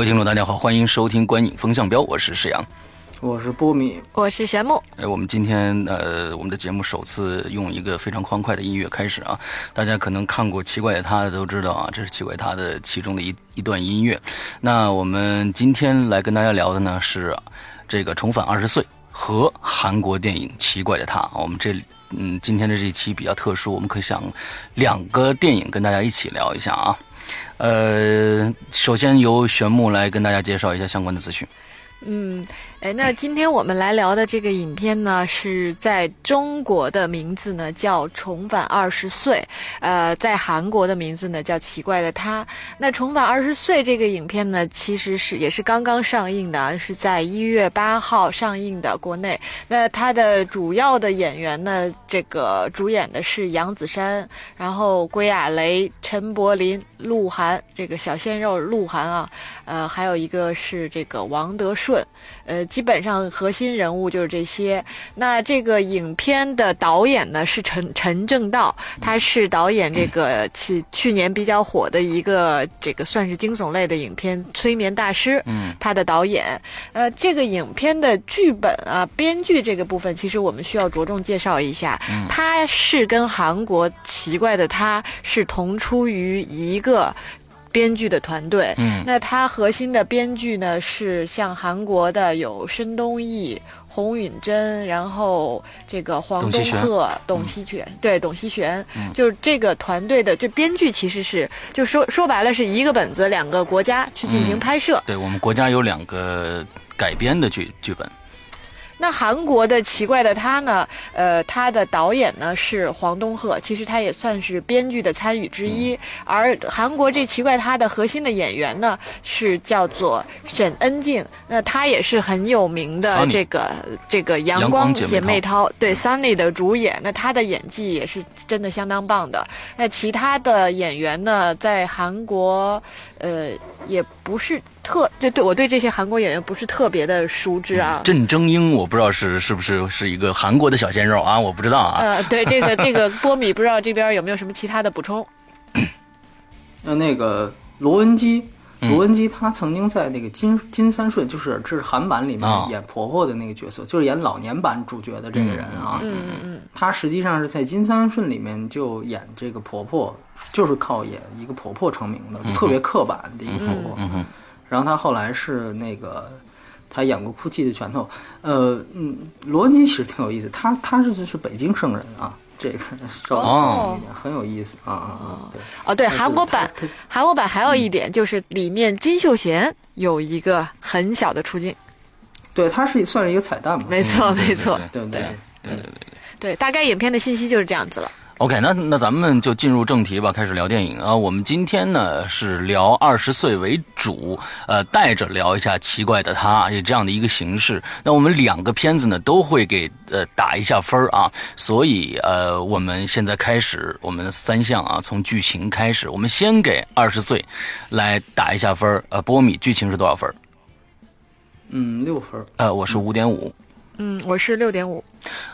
各位听众，大家好，欢迎收听《观影风向标》，我是石阳，我是波米，我是玄木。哎，我们今天呃，我们的节目首次用一个非常欢快的音乐开始啊！大家可能看过《奇怪的他》的都知道啊，这是《奇怪他》的其中的一一段音乐。那我们今天来跟大家聊的呢是这个《重返二十岁》和韩国电影《奇怪的他》。我们这嗯，今天的这一期比较特殊，我们可以想两个电影跟大家一起聊一下啊。呃，首先由玄木来跟大家介绍一下相关的资讯。嗯，哎，那今天我们来聊的这个影片呢，是在中国的名字呢叫《重返二十岁》，呃，在韩国的名字呢叫《奇怪的他》。那《重返二十岁》这个影片呢，其实是也是刚刚上映的，是在一月八号上映的国内。那它的主要的演员呢，这个主演的是杨子姗，然后归亚蕾、陈柏霖、鹿晗，这个小鲜肉鹿晗啊，呃，还有一个是这个王德顺。呃，基本上核心人物就是这些。那这个影片的导演呢是陈陈正道，他是导演这个去去年比较火的一个这个算是惊悚类的影片《催眠大师》。嗯，他的导演。呃，这个影片的剧本啊，编剧这个部分，其实我们需要着重介绍一下。嗯，他是跟韩国奇怪的他是同出于一个。编剧的团队，嗯，那他核心的编剧呢是像韩国的有申东义、洪允珍，然后这个黄东赫、董希璇，对，董希璇，就是这个团队的这编剧其实是就说说白了是一个本子两个国家去进行拍摄，对我们国家有两个改编的剧剧本。那韩国的奇怪的他呢？呃，他的导演呢是黄东赫，其实他也算是编剧的参与之一。而韩国这奇怪他的核心的演员呢是叫做沈恩静，那他也是很有名的这个这个阳光姐妹淘对 Sunny 的主演。那他的演技也是真的相当棒的。那其他的演员呢，在韩国呃也不是。特对对，我对这些韩国演员不是特别的熟知啊。郑征英，我不知道是是不是是一个韩国的小鲜肉啊，我不知道啊。呃，对这个这个波米，不知道这边有没有什么其他的补充？那那个罗文姬，罗文姬她曾经在那个金金三顺，就是这是韩版里面演婆婆的那个角色，就是演老年版主角的这个人啊。嗯嗯嗯。她实际上是在金三顺里面就演这个婆婆，就是靠演一个婆婆成名的，特别刻板的一个婆婆。嗯然后她后来是那个，她演过《哭泣的拳头》。呃，嗯，罗文姬其实挺有意思，她她是是北京生人啊，这个稍微一点，很有意思啊啊啊！对，哦对，韩国版韩国版还有一点就是里面金秀贤有一个很小的出镜，对，他是算是一个彩蛋嘛？没错没错，对对对对对对对，大概影片的信息就是这样子了。OK，那那咱们就进入正题吧，开始聊电影啊。我们今天呢是聊二十岁为主，呃，带着聊一下奇怪的他，以这样的一个形式。那我们两个片子呢都会给呃打一下分啊，所以呃我们现在开始我们三项啊，从剧情开始，我们先给二十岁来打一下分呃，波米剧情是多少分？嗯，六分。呃，我是五点五。嗯，我是六点五。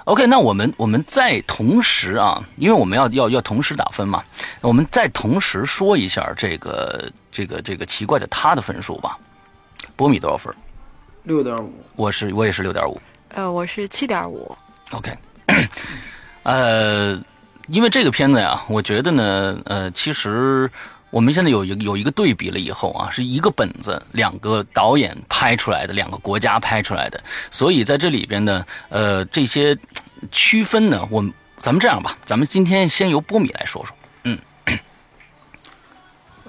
OK，那我们我们再同时啊，因为我们要要要同时打分嘛，我们再同时说一下这个这个这个奇怪的他的分数吧。波米多少分？六点五。我是我也是六点五。呃，我是七点五。OK，呃，因为这个片子呀，我觉得呢，呃，其实。我们现在有一有一个对比了以后啊，是一个本子，两个导演拍出来的，两个国家拍出来的，所以在这里边呢，呃，这些区分呢，我咱们这样吧，咱们今天先由波米来说说，嗯，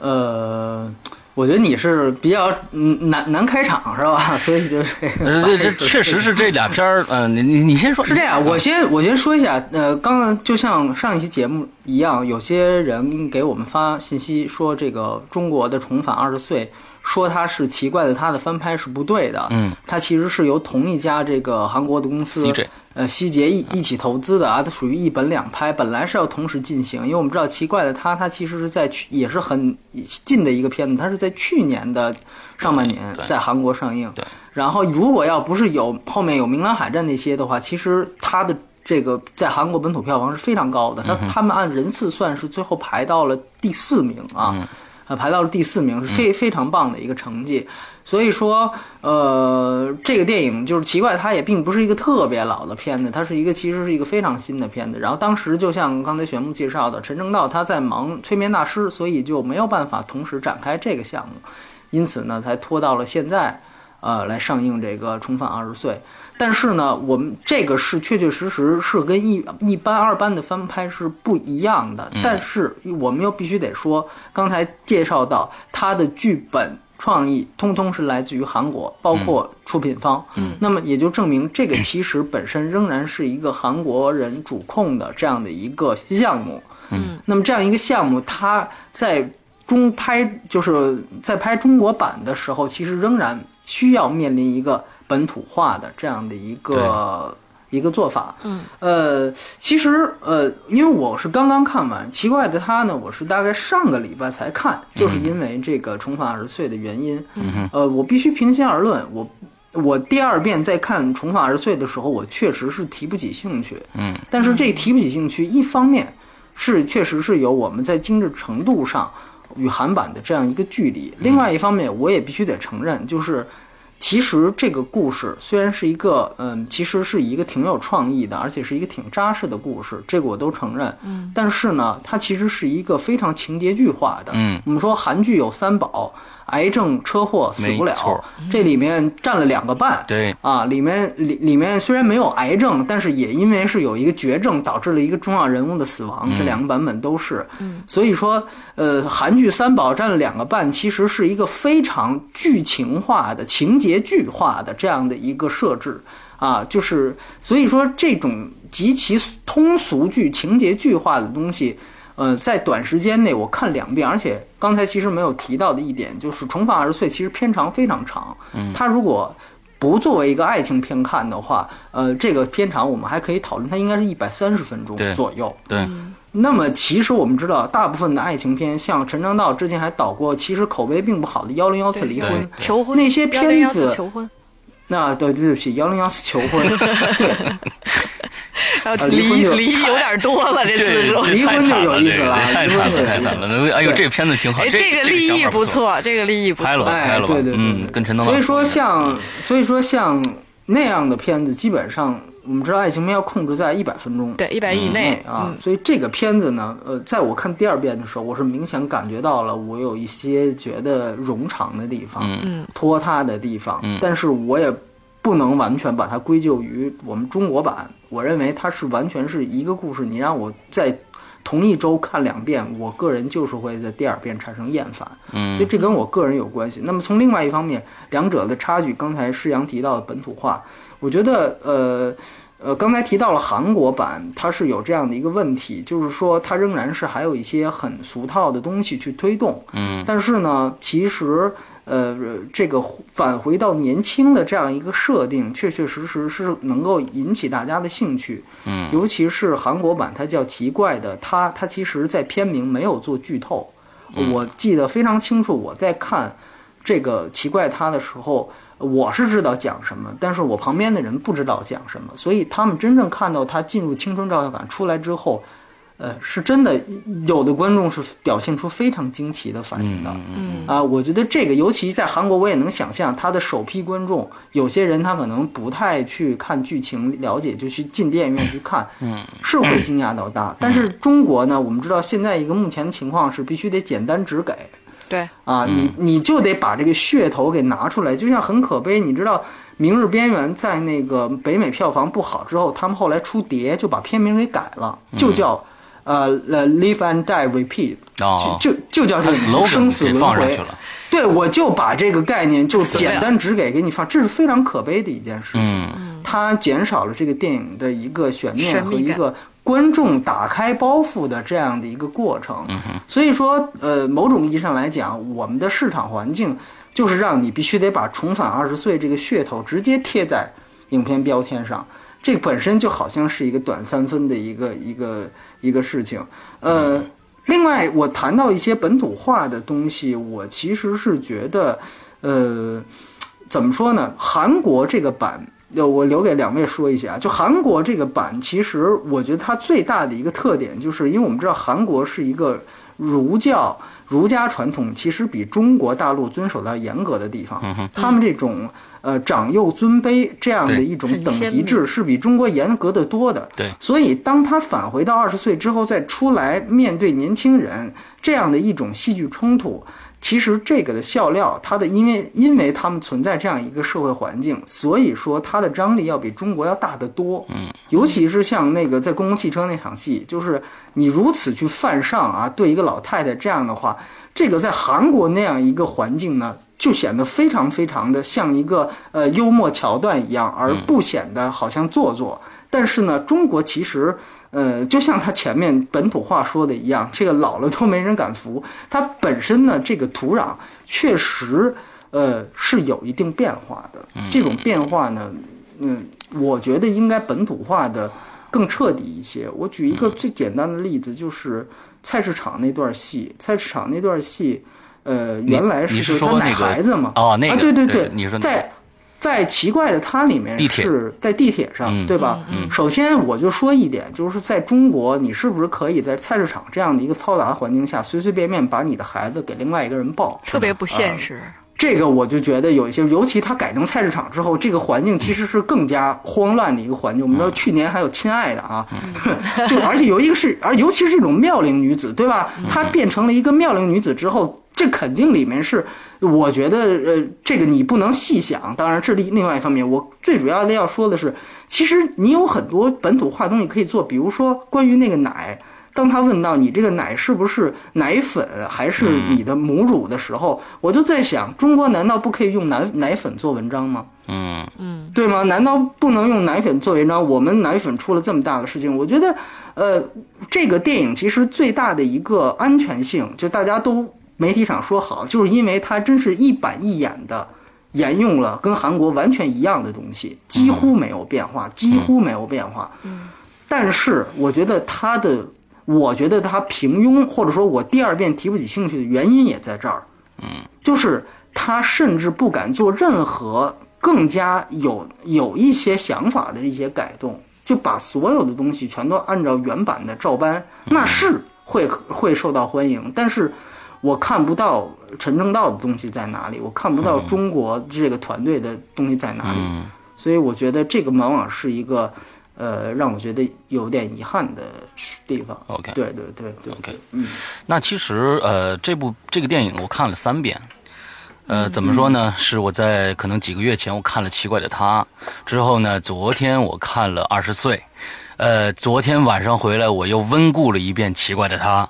呃。我觉得你是比较难难开场是吧？所以就 呃，这这 确实是这俩片儿。嗯，你你你先说。是这样，我先我先说一下。呃，刚刚就像上一期节目一样，有些人给我们发信息说，这个中国的《重返二十岁》说它是奇怪的，它的翻拍是不对的。嗯，它其实是由同一家这个韩国的公司。呃，希杰一一起投资的啊，它属于一本两拍，本来是要同时进行，因为我们知道奇怪的它，它其实是在去也是很近的一个片子，它是在去年的上半年在韩国上映。对。然后如果要不是有后面有明兰海战那些的话，其实它的这个在韩国本土票房是非常高的，他他们按人次算是最后排到了第四名啊。呃，排到了第四名，是非非常棒的一个成绩。所以说，呃，这个电影就是奇怪，它也并不是一个特别老的片子，它是一个其实是一个非常新的片子。然后当时就像刚才玄木介绍的，陈正道他在忙催眠大师，所以就没有办法同时展开这个项目，因此呢，才拖到了现在，呃，来上映这个《重返二十岁》。但是呢，我们这个是确确实实是跟一一般二班的翻拍是不一样的。但是我们又必须得说，刚才介绍到他的剧本。创意通通是来自于韩国，包括出品方。嗯，那么也就证明这个其实本身仍然是一个韩国人主控的这样的一个项目。嗯，那么这样一个项目，它在中拍就是在拍中国版的时候，其实仍然需要面临一个本土化的这样的一个。一个做法，嗯，呃，其实，呃，因为我是刚刚看完《奇怪的他》呢，我是大概上个礼拜才看，就是因为这个重返二十岁的原因，嗯呃，我必须平心而论，我我第二遍在看重返二十岁的时候，我确实是提不起兴趣，嗯，但是这提不起兴趣，一方面是确实是有我们在精致程度上与韩版的这样一个距离，另外一方面，我也必须得承认，就是。其实这个故事虽然是一个，嗯，其实是一个挺有创意的，而且是一个挺扎实的故事，这个我都承认。嗯，但是呢，它其实是一个非常情节剧化的。嗯，我们说韩剧有三宝。癌症、车祸死不了，这里面占了两个半。对啊，里面里里面虽然没有癌症，但是也因为是有一个绝症导致了一个重要人物的死亡，这两个版本都是。嗯，所以说，呃，韩剧三宝占了两个半，其实是一个非常剧情化的、情节剧化的这样的一个设置啊，就是所以说这种极其通俗剧、情节剧化的东西。呃，在短时间内我看两遍，而且刚才其实没有提到的一点就是《重返二十岁》其实片长非常长。嗯，它如果不作为一个爱情片看的话，呃，这个片长我们还可以讨论，它应该是一百三十分钟左右。对。那么其实我们知道，大部分的爱情片，像陈正道之前还导过，其实口碑并不好的《幺零幺次离婚》《求婚》那些片子，求婚。那对对不起，《幺零幺次求婚》对。离离有点多了，这次数离婚就有意思了，太惨了，太惨了。哎呦，这片子挺好，这个立意不错，这个立意不错，拍了，拍了吧，对对对，跟陈东。所以说像，所以说像那样的片子，基本上我们知道爱情片要控制在一百分钟，对，一百以内啊。所以这个片子呢，呃，在我看第二遍的时候，我是明显感觉到了我有一些觉得冗长的地方，嗯，拖沓的地方，但是我也。不能完全把它归咎于我们中国版，我认为它是完全是一个故事。你让我在同一周看两遍，我个人就是会在第二遍产生厌烦。嗯，所以这跟我个人有关系。那么从另外一方面，两者的差距，刚才施阳提到的本土化，我觉得呃呃，刚才提到了韩国版，它是有这样的一个问题，就是说它仍然是还有一些很俗套的东西去推动。嗯，但是呢，其实。呃，这个返回到年轻的这样一个设定，确确实实是能够引起大家的兴趣。嗯，尤其是韩国版，它叫奇怪的，它它其实在片名没有做剧透。我记得非常清楚，我在看这个奇怪它的时候，我是知道讲什么，但是我旁边的人不知道讲什么，所以他们真正看到他进入青春照相馆出来之后。呃，是真的，有的观众是表现出非常惊奇的反应的。嗯啊，我觉得这个，尤其在韩国，我也能想象他的首批观众，有些人他可能不太去看剧情了解，就去进电影院去看，嗯，是会惊讶到大。但是中国呢，我们知道现在一个目前的情况是必须得简单只给。对。啊，你你就得把这个噱头给拿出来，就像很可悲，你知道《明日边缘》在那个北美票房不好之后，他们后来出碟就把片名给改了，就叫。呃，live and die repeat，就就就叫这个生死轮回。对，我就把这个概念就简单只给给你放，这是非常可悲的一件事情。它减少了这个电影的一个悬念和一个观众打开包袱的这样的一个过程。所以说，呃，某种意义上来讲，我们的市场环境就是让你必须得把重返二十岁这个噱头直接贴在影片标签上。这本身就好像是一个短三分的一个一个一个事情，呃，另外我谈到一些本土化的东西，我其实是觉得，呃，怎么说呢？韩国这个版，我留给两位说一下。就韩国这个版，其实我觉得它最大的一个特点，就是因为我们知道韩国是一个儒教儒家传统其实比中国大陆遵守的严格的地方，他们这种呃长幼尊卑这样的一种等级制是比中国严格的多的。对，所以当他返回到二十岁之后再出来面对年轻人这样的一种戏剧冲突。其实这个的笑料，它的因为因为他们存在这样一个社会环境，所以说它的张力要比中国要大得多。嗯，尤其是像那个在公共汽车那场戏，就是你如此去犯上啊，对一个老太太这样的话，这个在韩国那样一个环境呢，就显得非常非常的像一个呃幽默桥段一样，而不显得好像做作。但是呢，中国其实。呃，就像他前面本土话说的一样，这个老了都没人敢扶。它本身呢，这个土壤确实，呃，是有一定变化的。这种变化呢，嗯，我觉得应该本土化的更彻底一些。我举一个最简单的例子，就是菜市场那段戏。菜市场那段戏，呃，原来是他奶孩子嘛？哦，那个，对对对，你说在。在奇怪的它里面是在地铁上，对吧？首先我就说一点，就是在中国，你是不是可以在菜市场这样的一个嘈杂的环境下，随随便便把你的孩子给另外一个人抱？特别不现实。这个我就觉得有一些，尤其它改成菜市场之后，这个环境其实是更加慌乱的一个环境。我们知道去年还有亲爱的啊，就而且有一个是，而尤其是这种妙龄女子，对吧？她变成了一个妙龄女子之后，这肯定里面是。我觉得，呃，这个你不能细想。当然，这另另外一方面，我最主要的要说的是，其实你有很多本土化东西可以做。比如说，关于那个奶，当他问到你这个奶是不是奶粉还是你的母乳的时候，我就在想，中国难道不可以用奶奶粉做文章吗？嗯嗯，对吗？难道不能用奶粉做文章？我们奶粉出了这么大的事情，我觉得，呃，这个电影其实最大的一个安全性，就大家都。媒体上说好，就是因为它真是一板一眼的沿用了跟韩国完全一样的东西，几乎没有变化，几乎没有变化。嗯，但是我觉得它的，我觉得它平庸，或者说我第二遍提不起兴趣的原因也在这儿。嗯，就是他甚至不敢做任何更加有有一些想法的一些改动，就把所有的东西全都按照原版的照搬，那是会会受到欢迎，但是。我看不到陈正道的东西在哪里，我看不到中国这个团队的东西在哪里，所以我觉得这个往往是一个，呃，让我觉得有点遗憾的地方。OK，对对对对，OK，嗯，那其实呃，这部这个电影我看了三遍，呃，怎么说呢？是我在可能几个月前我看了《奇怪的他》，之后呢，昨天我看了《二十岁》，呃，昨天晚上回来我又温故了一遍《奇怪的他》。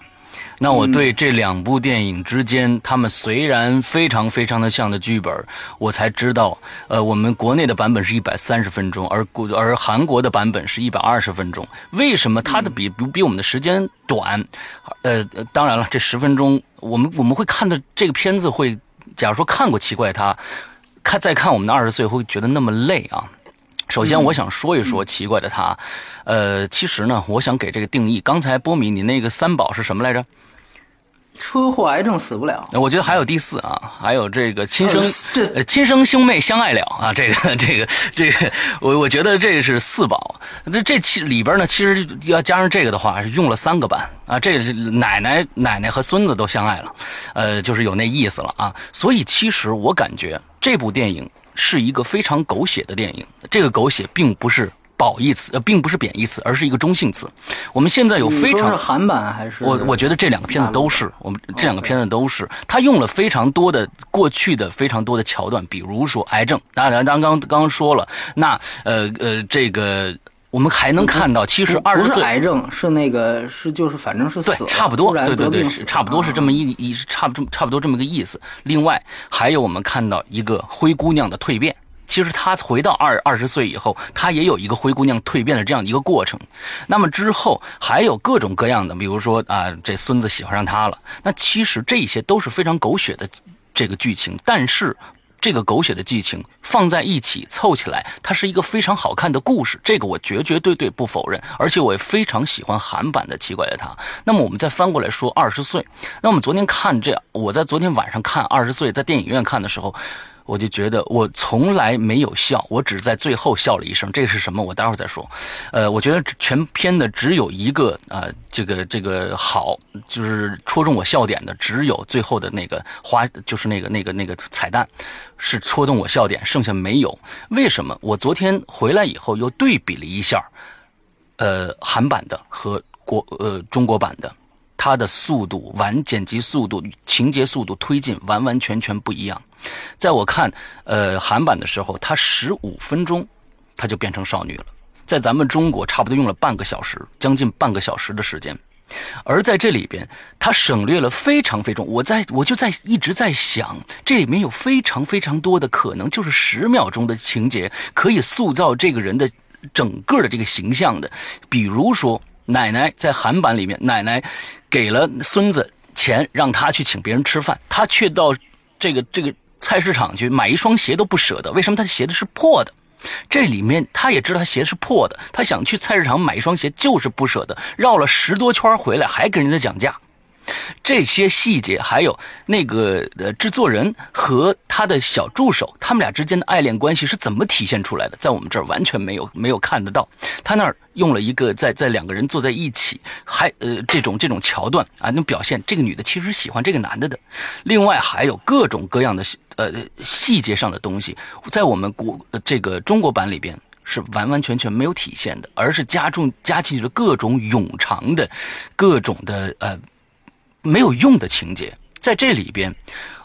那我对这两部电影之间，他们虽然非常非常的像的剧本，我才知道，呃，我们国内的版本是一百三十分钟，而国而韩国的版本是一百二十分钟。为什么它的比比比我们的时间短？呃，当然了，这十分钟，我们我们会看的这个片子会，假如说看过《奇怪》，他看再看我们的二十岁，会觉得那么累啊。首先，我想说一说《奇怪的他》，呃，其实呢，我想给这个定义。刚才波米，你那个三宝是什么来着？车祸、癌症死不了。我觉得还有第四啊，还有这个亲生呃亲生兄妹相爱了啊，这个这个这个，我我觉得这是四宝。这这其里边呢，其实要加上这个的话，是用了三个版啊。这个奶奶奶奶和孙子都相爱了，呃，就是有那意思了啊。所以其实我感觉这部电影是一个非常狗血的电影。这个狗血并不是。褒义词呃，并不是贬义词，而是一个中性词。我们现在有非常是韩版还是我我觉得这两个片子都是我们这两个片子都是他用了非常多的过去的非常多的桥段，比如说癌症，当然刚刚刚说了，那呃呃这个我们还能看到，其实二十岁不是癌症是那个是就是反正是对差不多对对对差不多是这么一一差不这么差不多这么个意思。另外还有我们看到一个灰姑娘的蜕变。其实她回到二二十岁以后，她也有一个灰姑娘蜕变的这样的一个过程。那么之后还有各种各样的，比如说啊，这孙子喜欢上她了。那其实这些都是非常狗血的这个剧情，但是这个狗血的剧情放在一起凑起来，它是一个非常好看的故事。这个我绝绝对对不否认，而且我也非常喜欢韩版的《奇怪的他》。那么我们再翻过来说二十岁，那我们昨天看这，我在昨天晚上看二十岁，在电影院看的时候。我就觉得我从来没有笑，我只在最后笑了一声。这是什么？我待会儿再说。呃，我觉得全片的只有一个啊，这个这个好，就是戳中我笑点的，只有最后的那个花，就是那个那个那个彩蛋，是戳动我笑点，剩下没有。为什么？我昨天回来以后又对比了一下，呃，韩版的和国呃中国版的。它的速度、完剪辑速度、情节速度推进完完全全不一样。在我看，呃，韩版的时候，它十五分钟，它就变成少女了。在咱们中国，差不多用了半个小时，将近半个小时的时间。而在这里边，它省略了非常非常，我在我就在一直在想，这里面有非常非常多的可能，就是十秒钟的情节可以塑造这个人的整个的这个形象的，比如说。奶奶在韩版里面，奶奶给了孙子钱，让他去请别人吃饭，他却到这个这个菜市场去买一双鞋都不舍得。为什么他的鞋子是破的？这里面他也知道他鞋是破的，他想去菜市场买一双鞋，就是不舍得，绕了十多圈回来，还跟人家讲价。这些细节，还有那个呃制作人和他的小助手，他们俩之间的爱恋关系是怎么体现出来的？在我们这儿完全没有没有看得到。他那儿用了一个在在两个人坐在一起，还呃这种这种桥段啊，能表现这个女的其实喜欢这个男的的。另外还有各种各样的呃细节上的东西，在我们国这个中国版里边是完完全全没有体现的，而是加重加进去了各种冗长的，各种的呃。没有用的情节在这里边，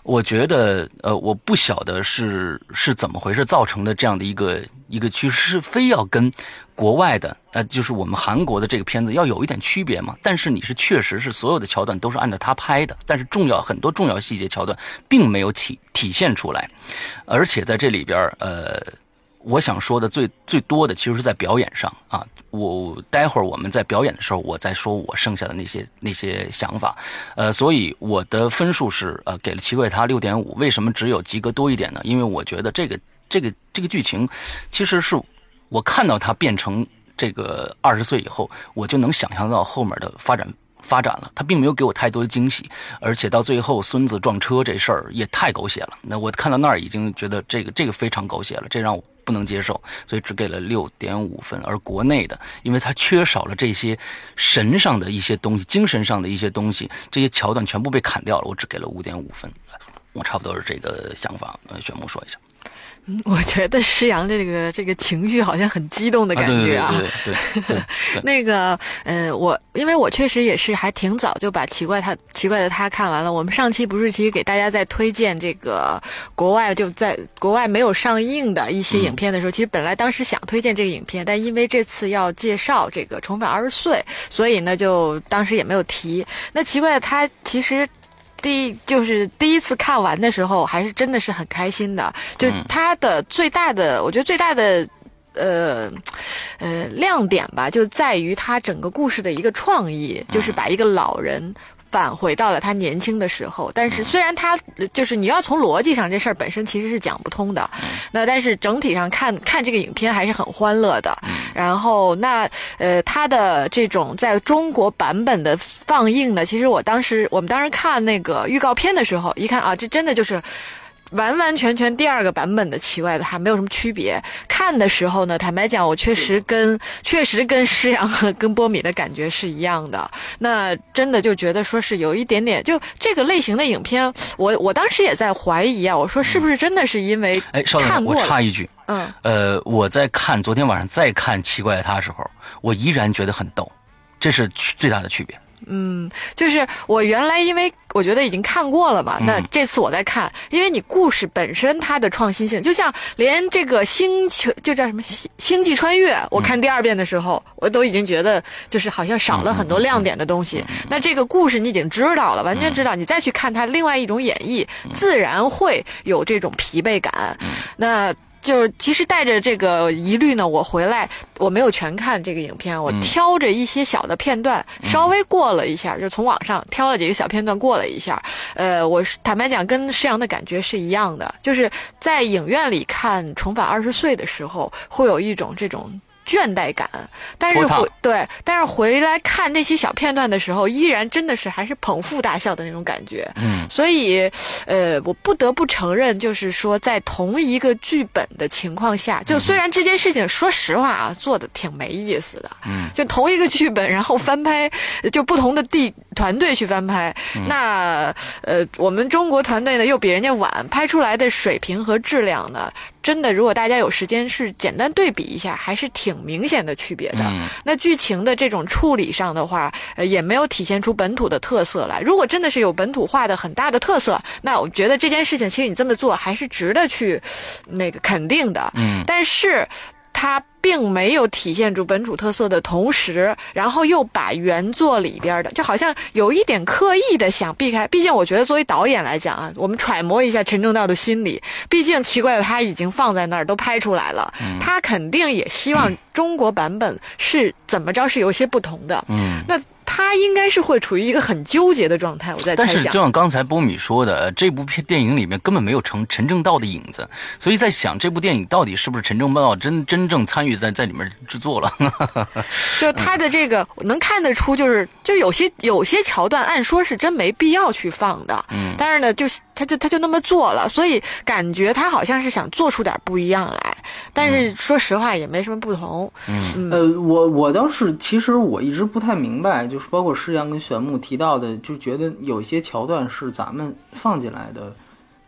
我觉得，呃，我不晓得是是怎么回事造成的这样的一个一个趋势，是非要跟国外的，呃，就是我们韩国的这个片子要有一点区别嘛？但是你是确实是所有的桥段都是按照他拍的，但是重要很多重要细节桥段并没有体体现出来，而且在这里边，呃。我想说的最最多的，其实是在表演上啊。我待会儿我们在表演的时候，我再说我剩下的那些那些想法。呃，所以我的分数是呃给了奇怪他六点五。为什么只有及格多一点呢？因为我觉得这个这个这个剧情，其实是我看到他变成这个二十岁以后，我就能想象到后面的发展。发展了，他并没有给我太多的惊喜，而且到最后孙子撞车这事儿也太狗血了。那我看到那儿已经觉得这个这个非常狗血了，这让我不能接受，所以只给了六点五分。而国内的，因为它缺少了这些神上的一些东西，精神上的一些东西，这些桥段全部被砍掉了，我只给了五点五分。我差不多是这个想法，呃，玄牧说一下。我觉得施阳这个这个情绪好像很激动的感觉啊。对对对。那个，呃，我因为我确实也是还挺早就把奇怪他奇怪的他看完了。我们上期不是其实给大家在推荐这个国外就在国外没有上映的一些影片的时候，其实本来当时想推荐这个影片，但因为这次要介绍这个重返二十岁，所以呢就当时也没有提。那奇怪的他其实。第就是第一次看完的时候，还是真的是很开心的。就它的最大的，我觉得最大的，呃，呃亮点吧，就在于它整个故事的一个创意，就是把一个老人。返回到了他年轻的时候，但是虽然他就是你要从逻辑上这事儿本身其实是讲不通的，那但是整体上看看这个影片还是很欢乐的。然后那呃他的这种在中国版本的放映呢，其实我当时我们当时看那个预告片的时候，一看啊，这真的就是。完完全全第二个版本的奇怪的，他没有什么区别。看的时候呢，坦白讲，我确实跟确实跟施阳和跟波米的感觉是一样的。那真的就觉得说是有一点点，就这个类型的影片，我我当时也在怀疑啊，我说是不是真的是因为哎，稍等，我插一句，嗯，呃，我在看昨天晚上再看奇怪的他的时候，我依然觉得很逗，这是最大的区别。嗯，就是我原来因为我觉得已经看过了嘛，那这次我在看，因为你故事本身它的创新性，就像连这个星球就叫什么星星际穿越，我看第二遍的时候，我都已经觉得就是好像少了很多亮点的东西。那这个故事你已经知道了，完全知道，你再去看它另外一种演绎，自然会有这种疲惫感。那。就是其实带着这个疑虑呢，我回来我没有全看这个影片，我挑着一些小的片段稍微过了一下，就从网上挑了几个小片段过了一下。呃，我坦白讲，跟施阳的感觉是一样的，就是在影院里看《重返二十岁》的时候，会有一种这种倦怠感，但是回对，但是回来看那些小片段的时候，依然真的是还是捧腹大笑的那种感觉。嗯，所以，呃，我不得不承认，就是说，在同一个剧本的情况下，就虽然这件事情，说实话啊，做的挺没意思的。嗯，就同一个剧本，然后翻拍，就不同的地团队去翻拍，那呃，我们中国团队呢又比人家晚，拍出来的水平和质量呢。真的，如果大家有时间是简单对比一下，还是挺明显的区别的。那剧情的这种处理上的话，呃，也没有体现出本土的特色来。如果真的是有本土化的很大的特色，那我觉得这件事情其实你这么做还是值得去那个肯定的。嗯，但是它。并没有体现出本土特色的同时，然后又把原作里边的，就好像有一点刻意的想避开。毕竟我觉得作为导演来讲啊，我们揣摩一下陈正道的心理。毕竟奇怪的他已经放在那儿，都拍出来了，他肯定也希望中国版本是怎么着是有些不同的。嗯，那。他应该是会处于一个很纠结的状态，我在猜想。但是就像刚才波米说的，这部片电影里面根本没有陈陈正道的影子，所以在想这部电影到底是不是陈正道真真正参与在在里面制作了？就他的这个能看得出，就是就有些有些桥段，按说是真没必要去放的。嗯。但是呢，就他就他就那么做了，所以感觉他好像是想做出点不一样来。但是说实话，也没什么不同。嗯。呃，我我倒是其实我一直不太明白，就。包括施阳跟玄牧提到的，就觉得有一些桥段是咱们放进来的，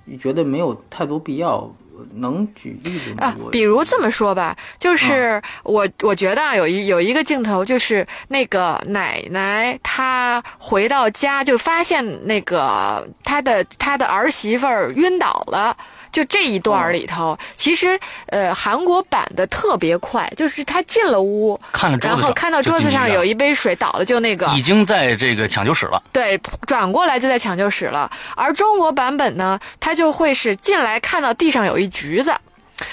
你觉得没有太多必要。能举例子吗？啊，比如这么说吧，就是我我觉得啊，有一有一个镜头，就是那个奶奶她回到家，就发现那个她的她的儿媳妇儿晕倒了。就这一段里头，其实呃，韩国版的特别快，就是他进了屋，然后看到桌子上有一杯水倒了，就那个已经在这个抢救室了。对，转过来就在抢救室了。而中国版本呢，他就会是进来看到地上有一橘子，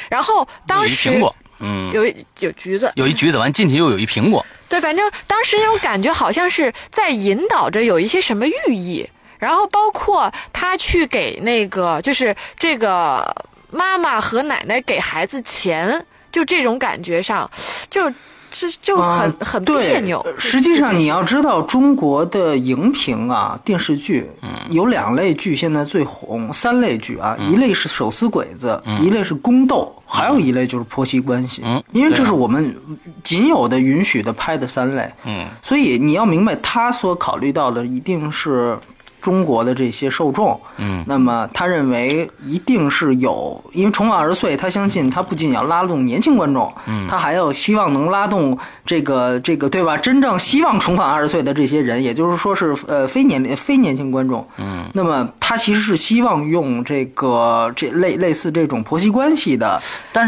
然后当时苹果，嗯，有有橘子，有一橘子，完进去又有一苹果。对，反正当时那种感觉好像是在引导着有一些什么寓意。然后包括他去给那个，就是这个妈妈和奶奶给孩子钱，就这种感觉上，就这就很很别扭。实际上你要知道，中国的荧屏啊，电视剧有两类剧现在最红，三类剧啊，一类是手撕鬼子，一类是宫斗，还有一类就是婆媳关系。嗯，因为这是我们仅有的允许的拍的三类。嗯，所以你要明白，他所考虑到的一定是。中国的这些受众，嗯，那么他认为一定是有，因为重返二十岁，他相信他不仅要拉动年轻观众，嗯，他还要希望能拉动这个这个对吧？真正希望重返二十岁的这些人，也就是说是呃非年龄非年轻观众，嗯，那么他其实是希望用这个这类类似这种婆媳关系的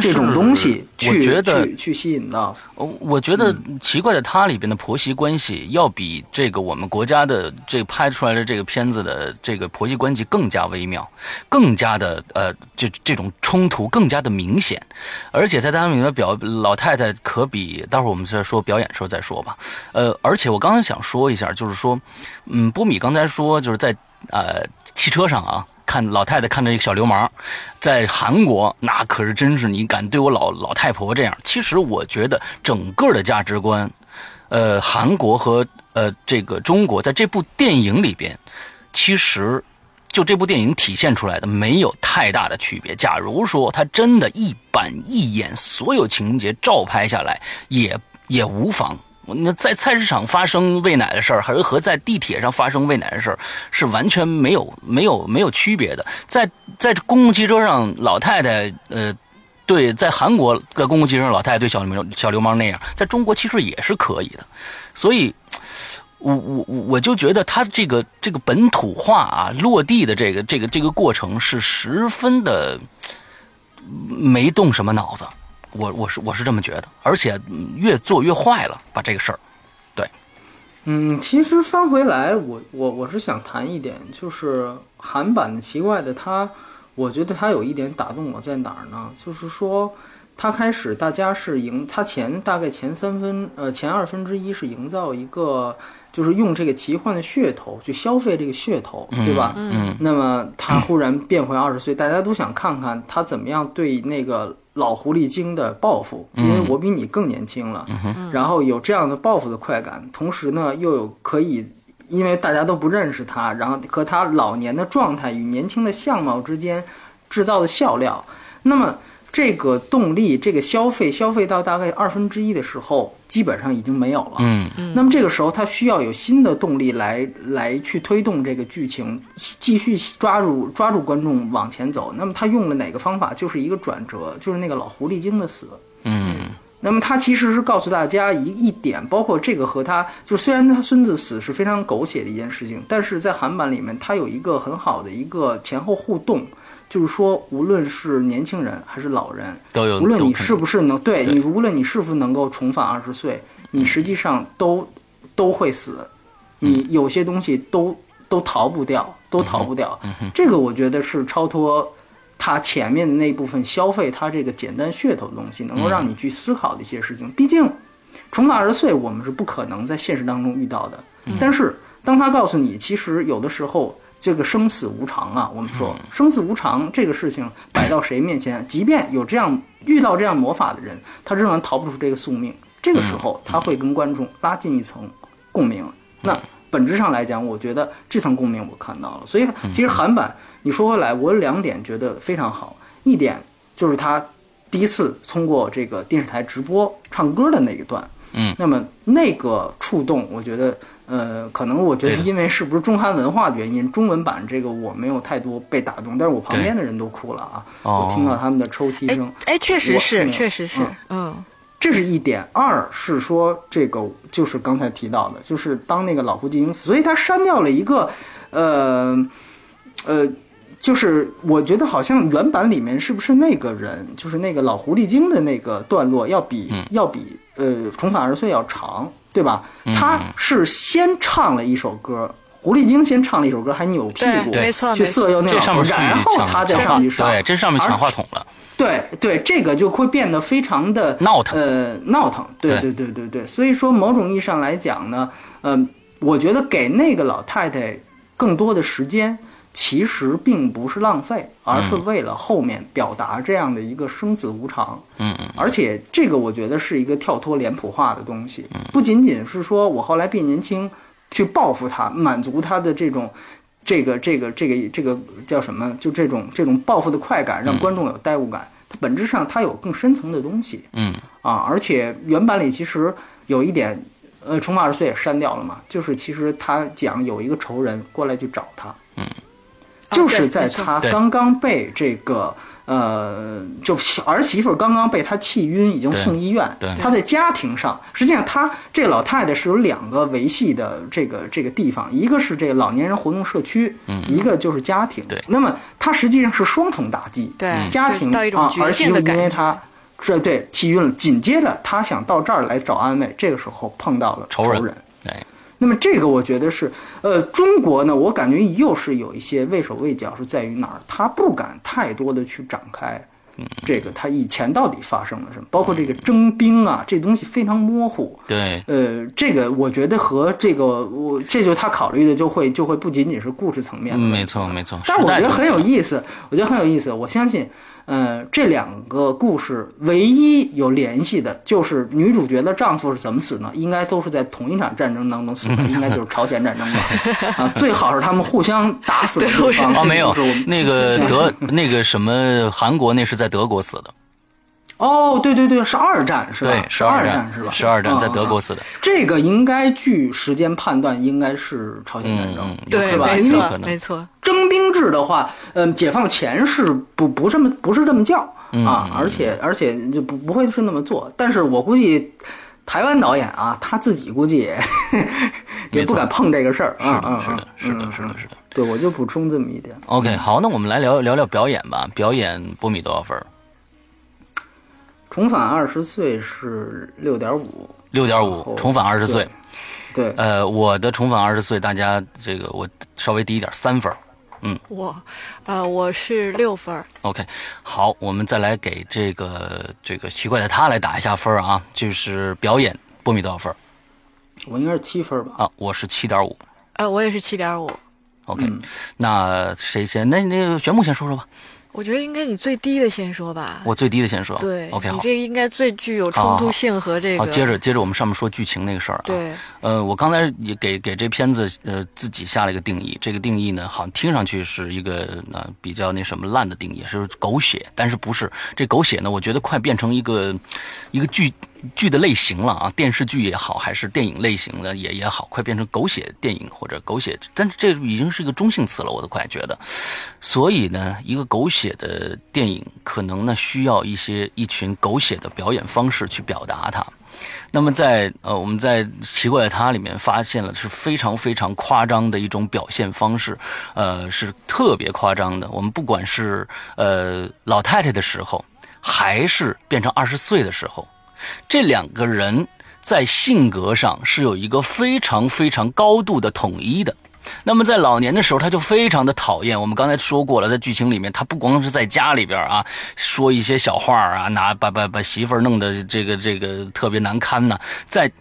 这种东西去去去吸引到。我觉得奇怪的，它里边的婆媳关系要比这个我们国家的这拍出来的这个片子的这个婆媳关系更加微妙，更加的呃，这这种冲突更加的明显，而且在他们里面表老太太可比，待会儿我们再说表演的时候再说吧。呃，而且我刚才想说一下，就是说，嗯，波米刚才说就是在呃汽车上啊。看老太太看着一个小流氓，在韩国那可是真是你敢对我老老太婆这样？其实我觉得整个的价值观，呃，韩国和呃这个中国在这部电影里边，其实就这部电影体现出来的没有太大的区别。假如说他真的一板一眼，所有情节照拍下来，也也无妨。那在菜市场发生喂奶的事儿，还是和在地铁上发生喂奶的事儿，是完全没有没有没有区别的。在在公共汽车上，老太太呃，对，在韩国的公共汽车上，老太太对小流氓小流氓那样，在中国其实也是可以的。所以，我我我我就觉得他这个这个本土化啊，落地的这个这个这个过程是十分的没动什么脑子。我我是我是这么觉得，而且越做越坏了，把这个事儿，对，嗯，其实翻回来，我我我是想谈一点，就是韩版的奇怪的他，我觉得他有一点打动我在哪儿呢？就是说，他开始大家是营，他前大概前三分呃前二分之一是营造一个，就是用这个奇幻的噱头去消费这个噱头，对吧？嗯，那么他忽然变回二十岁，大家都想看看他怎么样对那个。老狐狸精的报复，因为我比你更年轻了，然后有这样的报复的快感，同时呢又有可以，因为大家都不认识他，然后和他老年的状态与年轻的相貌之间制造的笑料，那么。这个动力，这个消费，消费到大概二分之一的时候，基本上已经没有了。嗯嗯。那么这个时候，它需要有新的动力来来去推动这个剧情，继续抓住抓住观众往前走。那么他用了哪个方法？就是一个转折，就是那个老狐狸精的死。嗯。那么他其实是告诉大家一一点，包括这个和他，就虽然他孙子死是非常狗血的一件事情，但是在韩版里面，他有一个很好的一个前后互动。就是说，无论是年轻人还是老人，都有。无论你是不是能对你，无论你是否能够重返二十岁，你实际上都都会死。你有些东西都都逃不掉，都逃不掉。这个我觉得是超脱他前面的那部分消费他这个简单噱头的东西，能够让你去思考的一些事情。毕竟重返二十岁，我们是不可能在现实当中遇到的。但是当他告诉你，其实有的时候。这个生死无常啊，我们说生死无常这个事情摆到谁面前，即便有这样遇到这样魔法的人，他仍然逃不出这个宿命。这个时候他会跟观众拉近一层共鸣。那本质上来讲，我觉得这层共鸣我看到了。所以其实韩版你说回来，我有两点觉得非常好。一点就是他第一次通过这个电视台直播唱歌的那一段，嗯，那么那个触动，我觉得。呃，可能我觉得因为是不是中韩文化的原因，中文版这个我没有太多被打动，但是我旁边的人都哭了啊！我听到他们的抽泣声，哎，确实是，确实是，嗯，这是一点。二是说这个就是刚才提到的，就是当那个老胡进行死，所以他删掉了一个，呃，呃，就是我觉得好像原版里面是不是那个人，就是那个老狐狸精的那个段落要比要比呃重返二十岁要长。对吧？他是先唱了一首歌，狐狸精先唱了一首歌，还扭屁股去色诱那个，然后他再上去上，对，这上面抢话筒了。对对，这个就会变得非常的闹腾，呃，闹腾。对对对对对，所以说某种意义上来讲呢，嗯，我觉得给那个老太太更多的时间。其实并不是浪费，而是为了后面表达这样的一个生死无常。嗯嗯。而且这个我觉得是一个跳脱脸谱化的东西，不仅仅是说我后来变年轻去报复他，满足他的这种这个这个这个这个叫什么？就这种这种报复的快感，让观众有代入感。它本质上它有更深层的东西。嗯。啊，而且原版里其实有一点，呃，重返二十岁也删掉了嘛，就是其实他讲有一个仇人过来去找他。嗯。就是在他刚刚被这个呃，就儿媳妇刚刚被他气晕，已经送医院。他在家庭上，实际上他这老太太是有两个维系的这个这个地方，一个是这个老年人活动社区，一个就是家庭。对，那么他实际上是双重打击。对，家庭啊，儿媳妇因为他这对气晕了，紧接着他想到这儿来找安慰，这个时候碰到了仇人。对。那么这个我觉得是，呃，中国呢，我感觉又是有一些畏手畏脚，是在于哪儿？他不敢太多的去展开，这个他以前到底发生了什么？包括这个征兵啊，这东西非常模糊。对，呃，这个我觉得和这个我，这就他考虑的就会就会不仅仅是故事层面。没错，没错。但我觉得很有意思，我觉得很有意思，我相信。呃，这两个故事唯一有联系的，就是女主角的丈夫是怎么死呢？应该都是在同一场战争当中死的，应该就是朝鲜战争吧？啊，最好是他们互相打死对方。哦，没有，那个德那个什么韩国那是在德国死的。哦，对对对，是二战是吧？对，是二战是吧？是二战，在德国死的。这个应该据时间判断，应该是朝鲜战争，对吧？没错，没错。征兵制的话，嗯，解放前是不不这么不是这么叫啊，而且而且就不不会是那么做。但是我估计台湾导演啊，他自己估计也 也不敢碰这个事儿啊，是的，是的，是的，是的，是的。对，我就补充这么一点。OK，好，那我们来聊聊聊表演吧。表演波米多少分？重返二十岁是六点五，六点五，重返二十岁，对，呃，我的重返二十岁，大家这个我稍微低一点，三分，嗯，我，呃，我是六分，OK，好，我们再来给这个这个奇怪的他来打一下分啊，就是表演，波米多少分？我应该是七分吧？啊，我是七点五，呃，我也是七点五，OK，那谁先？那那玄牧先说说吧。我觉得应该你最低的先说吧。我最低的先说。对，OK，你这应该最具有冲突性和这个。好，接着接着我们上面说剧情那个事儿啊。对。呃，我刚才也给给这片子呃自己下了一个定义，这个定义呢，好像听上去是一个呃比较那什么烂的定义，是狗血，但是不是这狗血呢？我觉得快变成一个一个剧。剧的类型了啊，电视剧也好，还是电影类型的也也好，快变成狗血电影或者狗血，但是这已经是一个中性词了，我都快觉得。所以呢，一个狗血的电影可能呢需要一些一群狗血的表演方式去表达它。那么在呃我们在《奇怪的他》里面发现了是非常非常夸张的一种表现方式，呃是特别夸张的。我们不管是呃老太太的时候，还是变成二十岁的时候。这两个人在性格上是有一个非常非常高度的统一的。那么在老年的时候，他就非常的讨厌。我们刚才说过了，在剧情里面，他不光是在家里边啊，说一些小话啊，拿把把把媳妇儿弄得这个这个特别难堪呢。在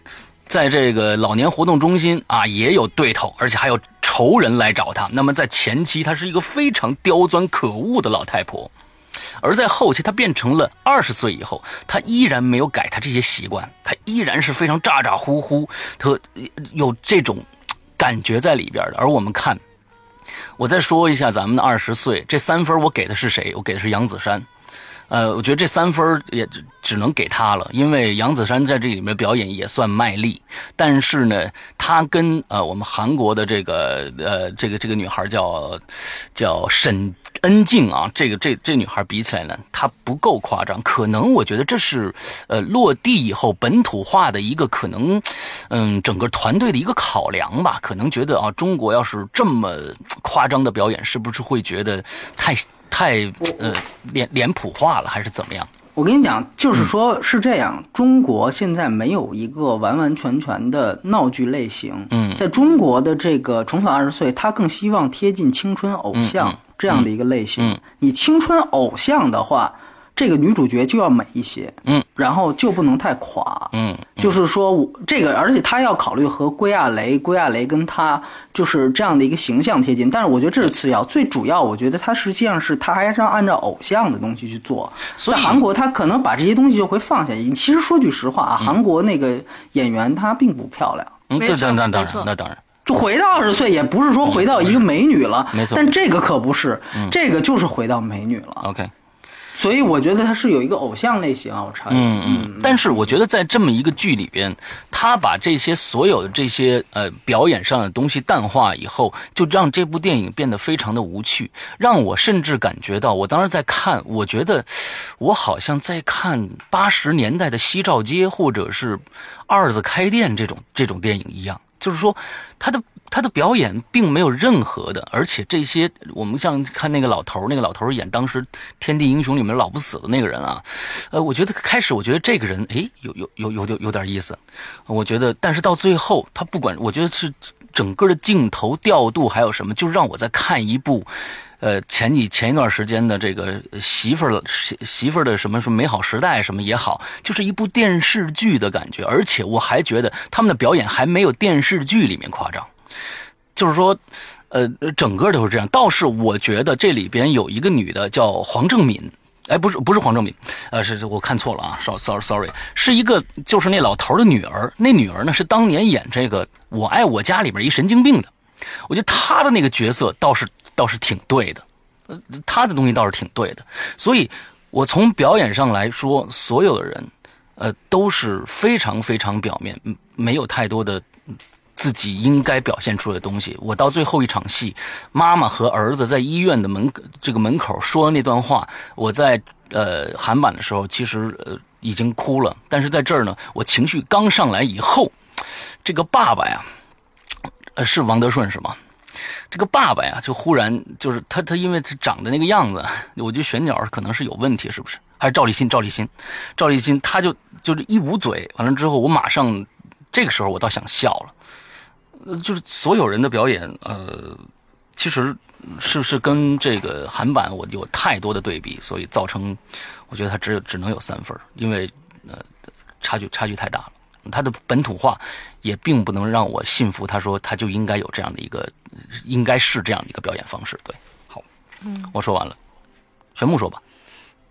在这个老年活动中心啊，也有对头，而且还有仇人来找他。那么在前期，她是一个非常刁钻可恶的老太婆。而在后期，他变成了二十岁以后，他依然没有改他这些习惯，他依然是非常咋咋呼呼，他有这种感觉在里边的。而我们看，我再说一下咱们的二十岁这三分，我给的是谁？我给的是杨子姗。呃，我觉得这三分也只能给他了，因为杨子姗在这里面表演也算卖力，但是呢，他跟呃我们韩国的这个呃这个这个女孩叫叫沈。恩静啊，这个这这女孩比起来呢，她不够夸张。可能我觉得这是，呃，落地以后本土化的一个可能，嗯，整个团队的一个考量吧。可能觉得啊，中国要是这么夸张的表演，是不是会觉得太太呃脸脸谱化了，还是怎么样？我跟你讲，就是说，是这样，中国现在没有一个完完全全的闹剧类型。嗯，在中国的这个重返二十岁，他更希望贴近青春偶像。这样的一个类型，你青春偶像的话，这个女主角就要美一些，嗯，然后就不能太垮，嗯，就是说我这个，而且她要考虑和归亚蕾，归亚蕾跟她就是这样的一个形象贴近，但是我觉得这是次要，最主要，我觉得她实际上是她还是要按照偶像的东西去做，在韩国，她可能把这些东西就会放下。其实说句实话啊，韩国那个演员她并不漂亮，嗯，那当然，那当然。就回到二十岁，也不是说回到一个美女了，没错。但这个可不是，这个就是回到美女了。OK，所以我觉得他是有一个偶像类型啊，我查一句。嗯嗯。但是我觉得在这么一个剧里边，他把这些所有的这些呃表演上的东西淡化以后，就让这部电影变得非常的无趣，让我甚至感觉到，我当时在看，我觉得我好像在看八十年代的西照街或者是二子开店这种这种电影一样。就是说，他的他的表演并没有任何的，而且这些我们像看那个老头那个老头演当时《天地英雄》里面老不死的那个人啊，呃，我觉得开始我觉得这个人哎有有有有有有点意思，我觉得，但是到最后他不管，我觉得是整个的镜头调度还有什么，就让我在看一部。呃，前几前一段时间的这个媳妇儿媳媳妇的什么什么美好时代什么也好，就是一部电视剧的感觉，而且我还觉得他们的表演还没有电视剧里面夸张，就是说，呃，整个都是这样。倒是我觉得这里边有一个女的叫黄正敏，哎，不是不是黄正敏，呃，是我看错了啊，sorry sorry，是一个就是那老头的女儿，那女儿呢是当年演这个《我爱我家》里边一神经病的，我觉得她的那个角色倒是。倒是挺对的，呃，他的东西倒是挺对的，所以，我从表演上来说，所有的人，呃，都是非常非常表面，没有太多的自己应该表现出的东西。我到最后一场戏，妈妈和儿子在医院的门这个门口说的那段话，我在呃韩版的时候，其实呃已经哭了，但是在这儿呢，我情绪刚上来以后，这个爸爸呀，呃，是王德顺是吗？这个爸爸呀，就忽然就是他，他因为他长的那个样子，我觉得选角可能是有问题，是不是？还是赵立新？赵立新，赵立新，他就就是一捂嘴，完了之后，我马上这个时候我倒想笑了，就是所有人的表演，呃，其实是是跟这个韩版我有太多的对比，所以造成我觉得他只有只能有三分，因为呃差距差距太大了。他的本土化也并不能让我信服。他说他就应该有这样的一个，应该是这样的一个表演方式。对，好，嗯，我说完了。玄木说吧。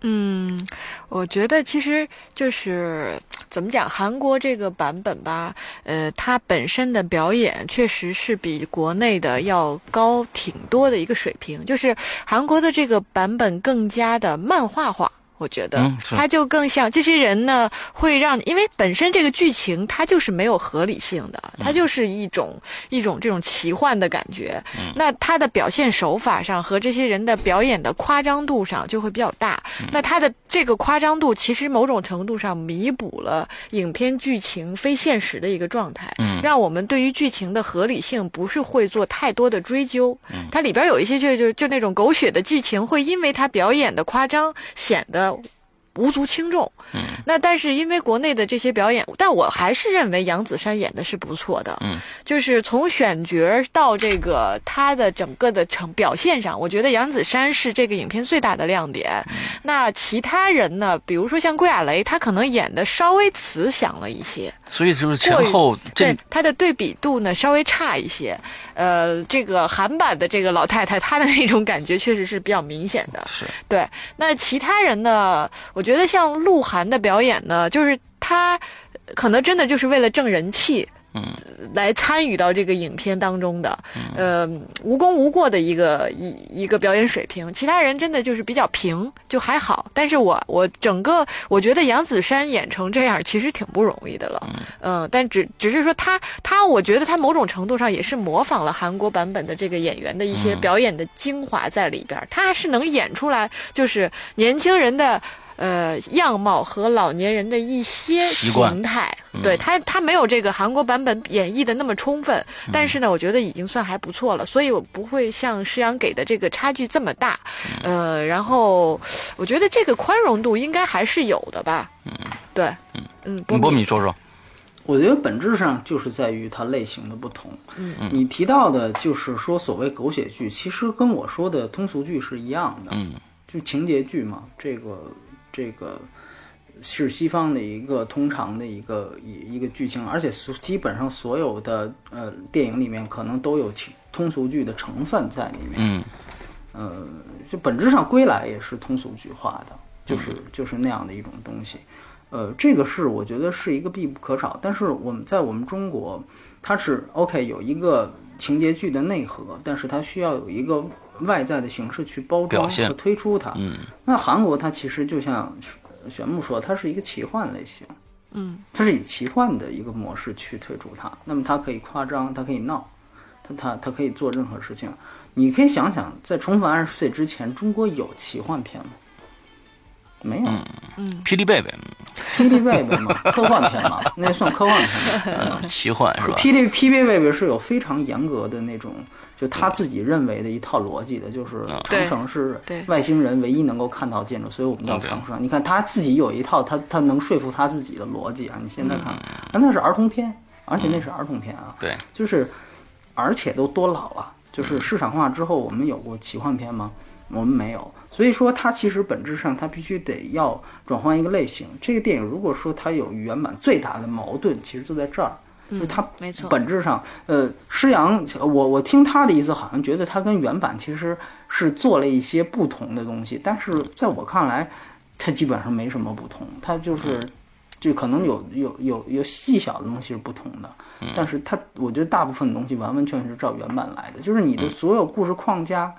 嗯，我觉得其实就是怎么讲，韩国这个版本吧，呃，它本身的表演确实是比国内的要高挺多的一个水平，就是韩国的这个版本更加的漫画化。我觉得，他就更像这些人呢，会让因为本身这个剧情它就是没有合理性的，它就是一种一种这种奇幻的感觉。那他的表现手法上和这些人的表演的夸张度上就会比较大。那他的这个夸张度其实某种程度上弥补了影片剧情非现实的一个状态，让我们对于剧情的合理性不是会做太多的追究。它里边有一些就就就那种狗血的剧情，会因为他表演的夸张显得。无足轻重，嗯，那但是因为国内的这些表演，但我还是认为杨子姗演的是不错的，嗯，就是从选角到这个他的整个的成表现上，我觉得杨子姗是这个影片最大的亮点。那其他人呢？比如说像桂亚雷，他可能演的稍微慈祥了一些，所以就是前后对它的对比度呢稍微差一些。呃，这个韩版的这个老太太，她的那种感觉确实是比较明显的，是对。那其他人呢？我觉得像鹿晗的表演呢，就是他可能真的就是为了挣人气。嗯，来参与到这个影片当中的，呃，无功无过的一个一一个表演水平，其他人真的就是比较平，就还好。但是我我整个我觉得杨子姗演成这样其实挺不容易的了，嗯，但只只是说他他，我觉得他某种程度上也是模仿了韩国版本的这个演员的一些表演的精华在里边，他还是能演出来，就是年轻人的。呃，样貌和老年人的一些形态，对他，他没有这个韩国版本演绎的那么充分，但是呢，我觉得已经算还不错了，所以我不会像施洋给的这个差距这么大。呃，然后我觉得这个宽容度应该还是有的吧。嗯，对，嗯嗯，波米说说，我觉得本质上就是在于它类型的不同。嗯嗯，你提到的就是说所谓狗血剧，其实跟我说的通俗剧是一样的。嗯，就情节剧嘛，这个。这个是西方的一个通常的一个一一个剧情，而且基本上所有的呃电影里面可能都有通俗剧的成分在里面。嗯，呃，就本质上归来也是通俗剧化的，就是就是那样的一种东西。呃，这个是我觉得是一个必不可少。但是我们在我们中国，它是 OK 有一个情节剧的内核，但是它需要有一个。外在的形式去包装和推出它，嗯，那韩国它其实就像玄木说，它是一个奇幻类型，嗯，它是以奇幻的一个模式去推出它，那么它可以夸张，它可以闹，它它它可以做任何事情。你可以想想，在重返二十岁之前，中国有奇幻片吗？没有，嗯，霹雳贝贝，霹雳贝贝嘛，科幻片嘛，那算科幻片，奇幻是吧？霹雳霹雳贝贝是有非常严格的那种。就他自己认为的一套逻辑的，就是长城是外星人唯一能够看到建筑，所以我们叫长城。你看他自己有一套，他他能说服他自己的逻辑啊。你现在看，那那是儿童片，而且那是儿童片啊。对，就是而且都多老了，就是市场化之后，我们有过奇幻片吗？我们没有。所以说，它其实本质上它必须得要转换一个类型。这个电影如果说它有原版，最大的矛盾其实就在这儿。就他本质上，呃，施洋，我我听他的意思，好像觉得他跟原版其实是做了一些不同的东西，但是在我看来，它基本上没什么不同，它就是，就可能有有有有细小的东西是不同的，但是它我觉得大部分东西完完全全是照原版来的，就是你的所有故事框架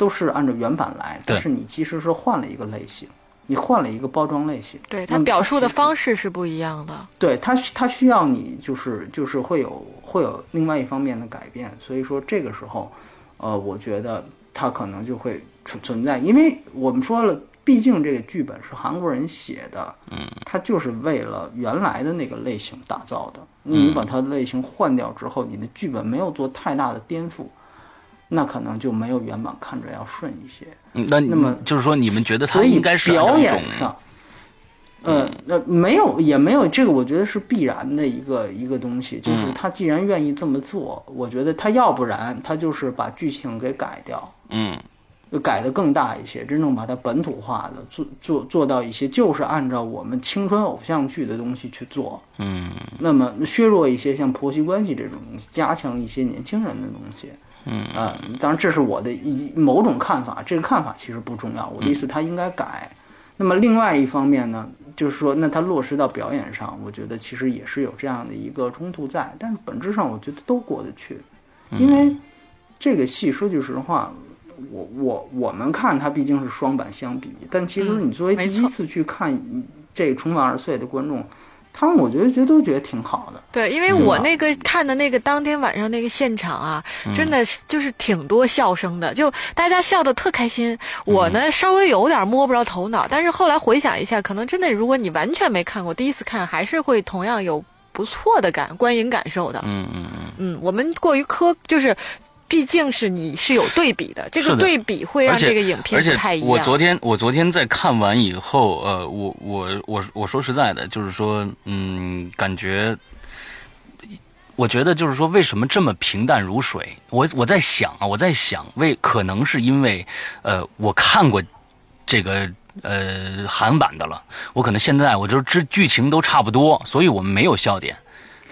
都是按照原版来，但是你其实是换了一个类型。你换了一个包装类型，对它表述的方式是不一样的。对它，它需要你就是就是会有会有另外一方面的改变，所以说这个时候，呃，我觉得它可能就会存存在，因为我们说了，毕竟这个剧本是韩国人写的，嗯，它就是为了原来的那个类型打造的。你把它的类型换掉之后，你的剧本没有做太大的颠覆。那可能就没有原版看着要顺一些。那那么就是说，你们觉得他应该是表演上，呃，那没有也没有这个，我觉得是必然的一个一个东西。就是他既然愿意这么做，我觉得他要不然他就是把剧情给改掉，嗯，改的更大一些，真正把它本土化的做做做到一些，就是按照我们青春偶像剧的东西去做，嗯，那么削弱一些像婆媳关系这种东西，加强一些年轻人的东西。嗯啊，当然这是我的一某种看法，这个看法其实不重要。我的意思，他应该改。那么另外一方面呢，就是说，那他落实到表演上，我觉得其实也是有这样的一个冲突在。但是本质上，我觉得都过得去，因为这个戏说句实话，我我我们看它毕竟是双版相比，但其实你作为第一次去看这《重返二十岁》的观众。他们我觉得觉得都觉得挺好的，对，因为我那个看的那个当天晚上那个现场啊，真的是就是挺多笑声的，就大家笑的特开心。我呢稍微有点摸不着头脑，但是后来回想一下，可能真的如果你完全没看过，第一次看还是会同样有不错的感观影感受的。嗯嗯嗯。嗯，我们过于苛就是。毕竟是你是有对比的，这个对比会让这个影片不太一样。我昨天我昨天在看完以后，呃，我我我我说实在的，就是说，嗯，感觉，我觉得就是说，为什么这么平淡如水？我我在想啊，我在想，为可能是因为，呃，我看过这个呃韩版的了，我可能现在我就知剧情都差不多，所以我们没有笑点。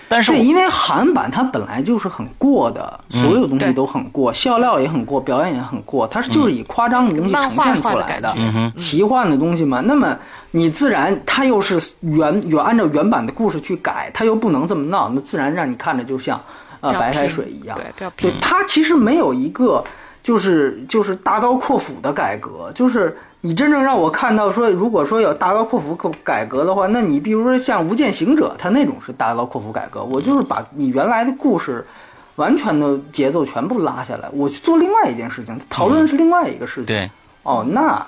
但是，因为韩版它本来就是很过的，所有东西都很过，笑料也很过，表演也很过，它是就是以夸张的东西呈现出来的，奇幻的东西嘛。那么你自然它又是原原按照原版的故事去改，它又不能这么闹，那自然让你看着就像呃白开水一样。对，对，它其实没有一个就是就是大刀阔斧的改革，就是。你真正让我看到说，如果说有大刀阔斧改革的话，那你比如说像《无间行者》，他那种是大刀阔斧改革。我就是把你原来的故事，完全的节奏全部拉下来，我去做另外一件事情，讨论的是另外一个事情。对，哦，那。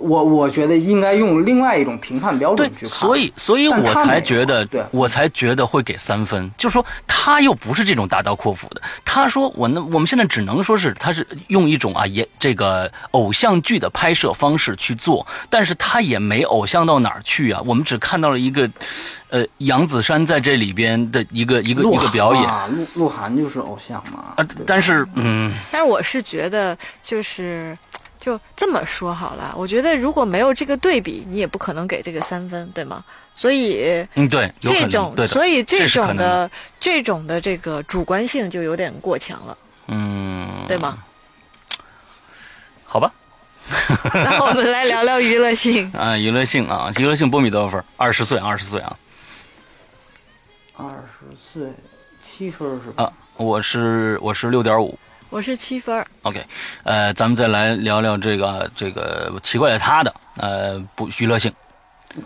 我我觉得应该用另外一种评判标准去看，所以所以我才觉得，我才觉得会给三分。就是说，他又不是这种大刀阔斧的。他说我那我们现在只能说是他是用一种啊也这个偶像剧的拍摄方式去做，但是他也没偶像到哪儿去啊。我们只看到了一个，呃，杨子姗在这里边的一个一个一个表演。鹿鹿晗就是偶像嘛。啊，但是嗯，但是我是觉得就是。就这么说好了，我觉得如果没有这个对比，你也不可能给这个三分，对吗？所以，嗯，对，这种，所以这种的这种的这个主观性就有点过强了，嗯，对吗？好吧，那我们来聊聊娱乐性 啊，娱乐性啊，娱乐性波米多少分？二十岁，二十岁啊，二十岁，七分是吧？啊，我是我是六点五。我是七分 OK，呃，咱们再来聊聊这个这个奇怪的他的呃不娱乐性，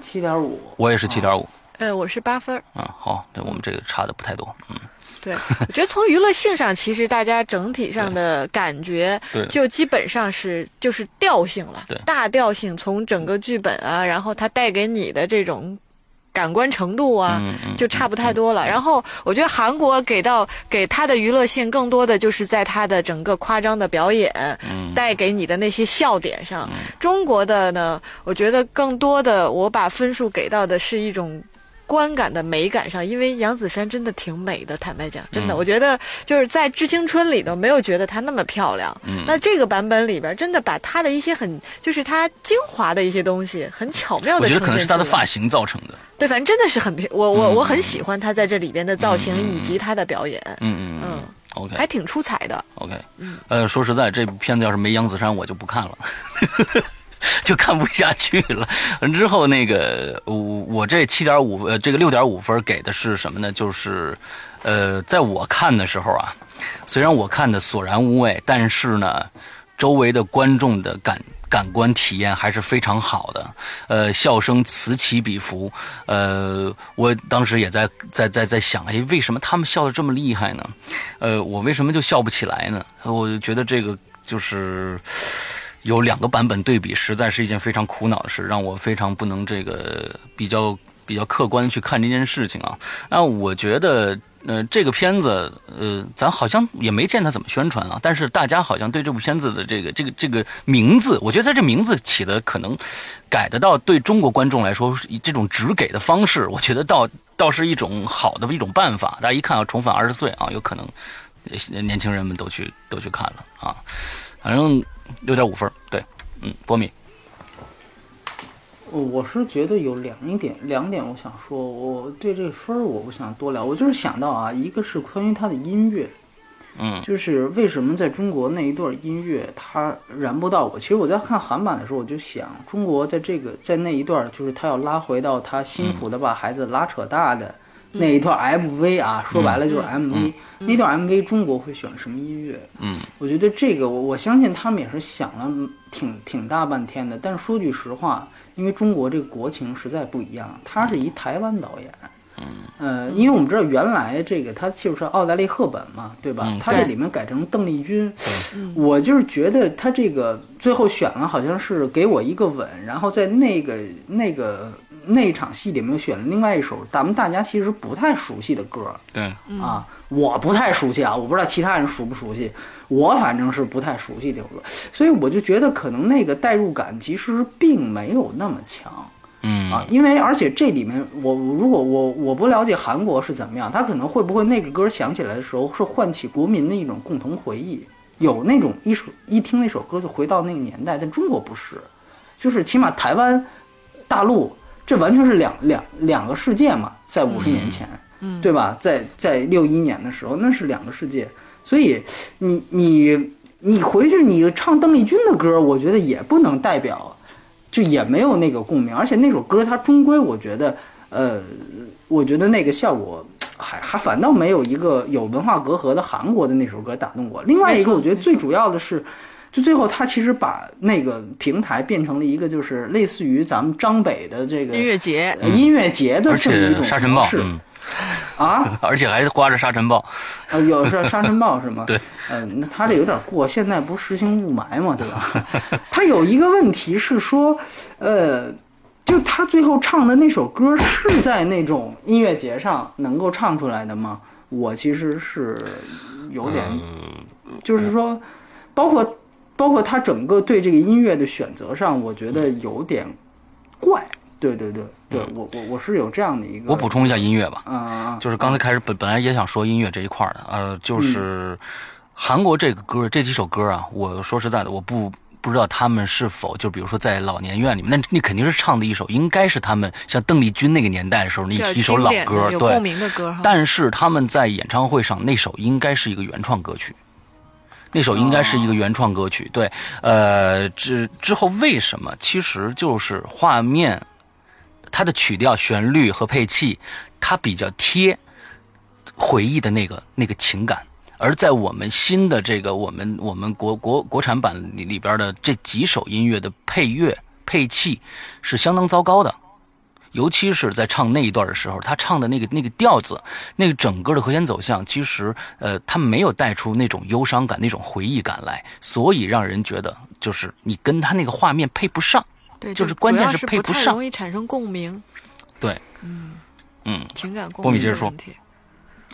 七点五，我也是七点五，呃，我是八分嗯，好，对我们这个差的不太多，嗯，对，我觉得从娱乐性上，其实大家整体上的感觉，就基本上是就是调性了，对，大调性，从整个剧本啊，然后它带给你的这种。感官程度啊，就差不太多了。然后我觉得韩国给到给他的娱乐性更多的就是在他的整个夸张的表演，带给你的那些笑点上。中国的呢，我觉得更多的我把分数给到的是一种。观感的美感上，因为杨子姗真的挺美的，坦白讲，真的，我觉得就是在《致青春》里头没有觉得她那么漂亮。嗯，那这个版本里边真的把她的一些很，就是她精华的一些东西，很巧妙的。我觉得可能是她的发型造成的。对，反正真的是很我我我很喜欢她在这里边的造型以及她的表演。嗯嗯嗯，OK，还挺出彩的。OK，嗯，呃，说实在，这部片子要是没杨子姗，我就不看了。就看不下去了。之后，那个我我这七点五呃，这个六点五分给的是什么呢？就是，呃，在我看的时候啊，虽然我看的索然无味，但是呢，周围的观众的感感官体验还是非常好的。呃，笑声此起彼伏。呃，我当时也在在在在想，哎，为什么他们笑的这么厉害呢？呃，我为什么就笑不起来呢？我就觉得这个就是。有两个版本对比，实在是一件非常苦恼的事，让我非常不能这个比较比较客观去看这件事情啊。那我觉得，呃，这个片子，呃，咱好像也没见他怎么宣传啊。但是大家好像对这部片子的这个这个这个名字，我觉得他这名字起的可能改得到对中国观众来说，这种直给的方式，我觉得倒倒是一种好的一种办法。大家一看要重返二十岁啊，有可能年轻人们都去都去看了啊，反正。六点五分，对，嗯，波米，我是觉得有两点，两点我想说，我对这分儿我不想多聊，我就是想到啊，一个是关于他的音乐，嗯，就是为什么在中国那一段音乐它燃不到我？其实我在看韩版的时候，我就想，中国在这个在那一段，就是他要拉回到他辛苦的把孩子拉扯大的那一段 MV 啊，说白了就是 MV 那段 MV，中国会选什么音乐？嗯，我觉得这个我我相信他们也是想了挺挺大半天的。但是说句实话，因为中国这个国情实在不一样，他是一台湾导演。呃，因为我们知道原来这个他就是奥黛丽·赫本嘛，对吧？他这里面改成邓丽君，我就是觉得他这个最后选了好像是给我一个吻，然后在那个那个那场戏里面选了另外一首咱们大家其实不太熟悉的歌。对啊，我不太熟悉啊，我不知道其他人熟不熟悉，我反正是不太熟悉这首歌，所以我就觉得可能那个代入感其实并没有那么强。嗯啊，因为而且这里面我如果我我不了解韩国是怎么样，他可能会不会那个歌响起来的时候是唤起国民的一种共同回忆，有那种一首一听那首歌就回到那个年代，但中国不是，就是起码台湾、大陆这完全是两两两个世界嘛，在五十年前，嗯，对吧？在在六一年的时候那是两个世界，所以你你你回去你唱邓丽君的歌，我觉得也不能代表。就也没有那个共鸣，而且那首歌它终归我觉得，呃，我觉得那个效果还还反倒没有一个有文化隔阂的韩国的那首歌打动我。另外一个，我觉得最主要的是，就最后他其实把那个平台变成了一个就是类似于咱们张北的这个音乐节，音乐节的这么一种沙尘暴式。啊，而且还刮着沙尘暴，呃，有是沙尘暴是吗？对，嗯，那他这有点过。现在不实行雾霾嘛，对吧？他有一个问题是说，呃，就他最后唱的那首歌是在那种音乐节上能够唱出来的吗？我其实是有点，就是说，包括包括他整个对这个音乐的选择上，我觉得有点怪。对对对，对我我我是有这样的一个。我补充一下音乐吧，啊，就是刚才开始本本来也想说音乐这一块的，呃，就是韩国这个歌这几首歌啊，我说实在的，我不不知道他们是否就比如说在老年院里面，那那肯定是唱的一首，应该是他们像邓丽君那个年代的时候那一首老歌，对共鸣的歌。但是他们在演唱会上那首应该是一个原创歌曲。那首应该是一个原创歌曲，对，呃，之之后为什么？其实就是画面。它的曲调、旋律和配器，它比较贴回忆的那个那个情感。而在我们新的这个我们我们国国国产版里里边的这几首音乐的配乐配器是相当糟糕的，尤其是在唱那一段的时候，他唱的那个那个调子，那个整个的和弦走向，其实呃，他没有带出那种忧伤感、那种回忆感来，所以让人觉得就是你跟他那个画面配不上。对，就是关键是配不上，容易产生共鸣。对，嗯嗯，情感共鸣。波米接着说。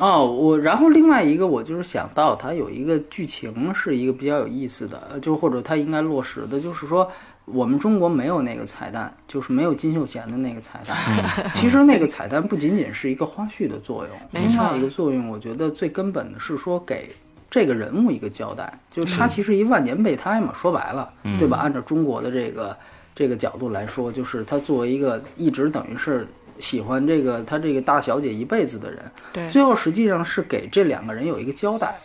哦，我然后另外一个，我就是想到它有一个剧情是一个比较有意思的，就或者它应该落实的，就是说我们中国没有那个彩蛋，就是没有金秀贤的那个彩蛋。其实那个彩蛋不仅仅是一个花絮的作用，另外一个作用，我觉得最根本的是说给这个人物一个交代，就他其实一万年备胎嘛，说白了，对吧？按照中国的这个。这个角度来说，就是他作为一个一直等于是喜欢这个他这个大小姐一辈子的人，对，最后实际上是给这两个人有一个交代。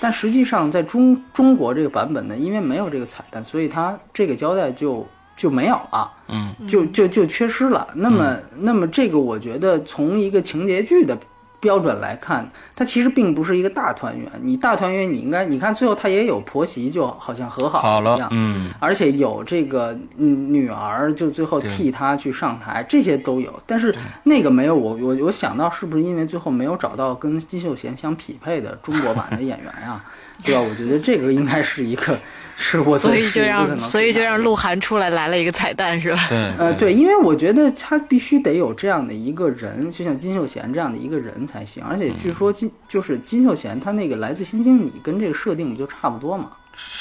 但实际上在中中国这个版本呢，因为没有这个彩蛋，所以它这个交代就就没有了，嗯，就就就缺失了。那么，那么这个我觉得从一个情节剧的。标准来看，它其实并不是一个大团圆。你大团圆，你应该你看最后他也有婆媳，就好像和好了一样，嗯，而且有这个女儿，就最后替他去上台，这些都有。但是那个没有我我我想到是不是因为最后没有找到跟金秀贤相匹配的中国版的演员呀？对吧？我觉得这个应该是一个。是我所以就让所以就让鹿晗出来来了一个彩蛋是吧？对，呃对，因为我觉得他必须得有这样的一个人，就像金秀贤这样的一个人才行。而且据说金就是金秀贤，他那个来自星星你跟这个设定不就差不多嘛？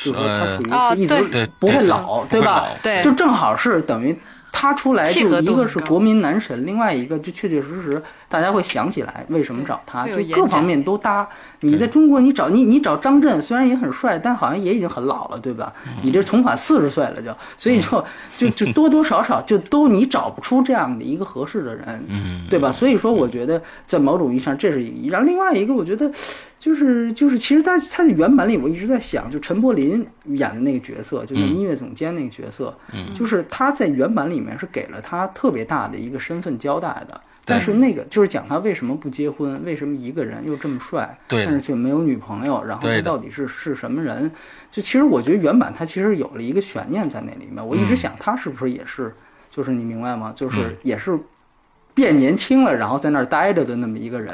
就是说他属于是一直不会老，对吧？对，就正好是等于。他出来就一个是国民男神，另外一个就确确实实大家会想起来为什么找他，就各方面都搭。你在中国你找你你找张震，虽然也很帅，但好像也已经很老了，对吧？你这重返四十岁了就，所以就 就就多多少少就都你找不出这样的一个合适的人，对吧？所以说我觉得在某种意义上这是一，然后另外一个我觉得就是就是其实在他的原版里我一直在想，就陈柏霖演的那个角色，就是音乐总监那个角色，就是他在原版里面是给了他特别大的一个身份交代的。但是那个就是讲他为什么不结婚，为什么一个人又这么帅，但是却没有女朋友，然后他到底是是什么人？就其实我觉得原版他其实有了一个悬念在那里面。我一直想他是不是也是，就是你明白吗？就是也是变年轻了，然后在那儿待着的那么一个人，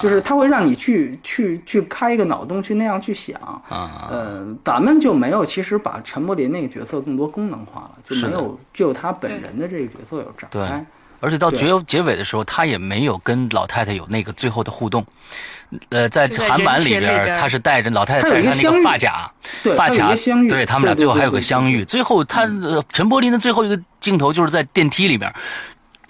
就是他会让你去去去开一个脑洞去那样去想。呃，咱们就没有其实把陈柏霖那个角色更多功能化了，就没有就他本人的这个角色有展开。而且到结结尾的时候，他也没有跟老太太有那个最后的互动。呃，在韩版里边，他是带着老太太戴上那个发夹，发卡，对他们俩最后还有个相遇。最后，他陈柏霖的最后一个镜头就是在电梯里边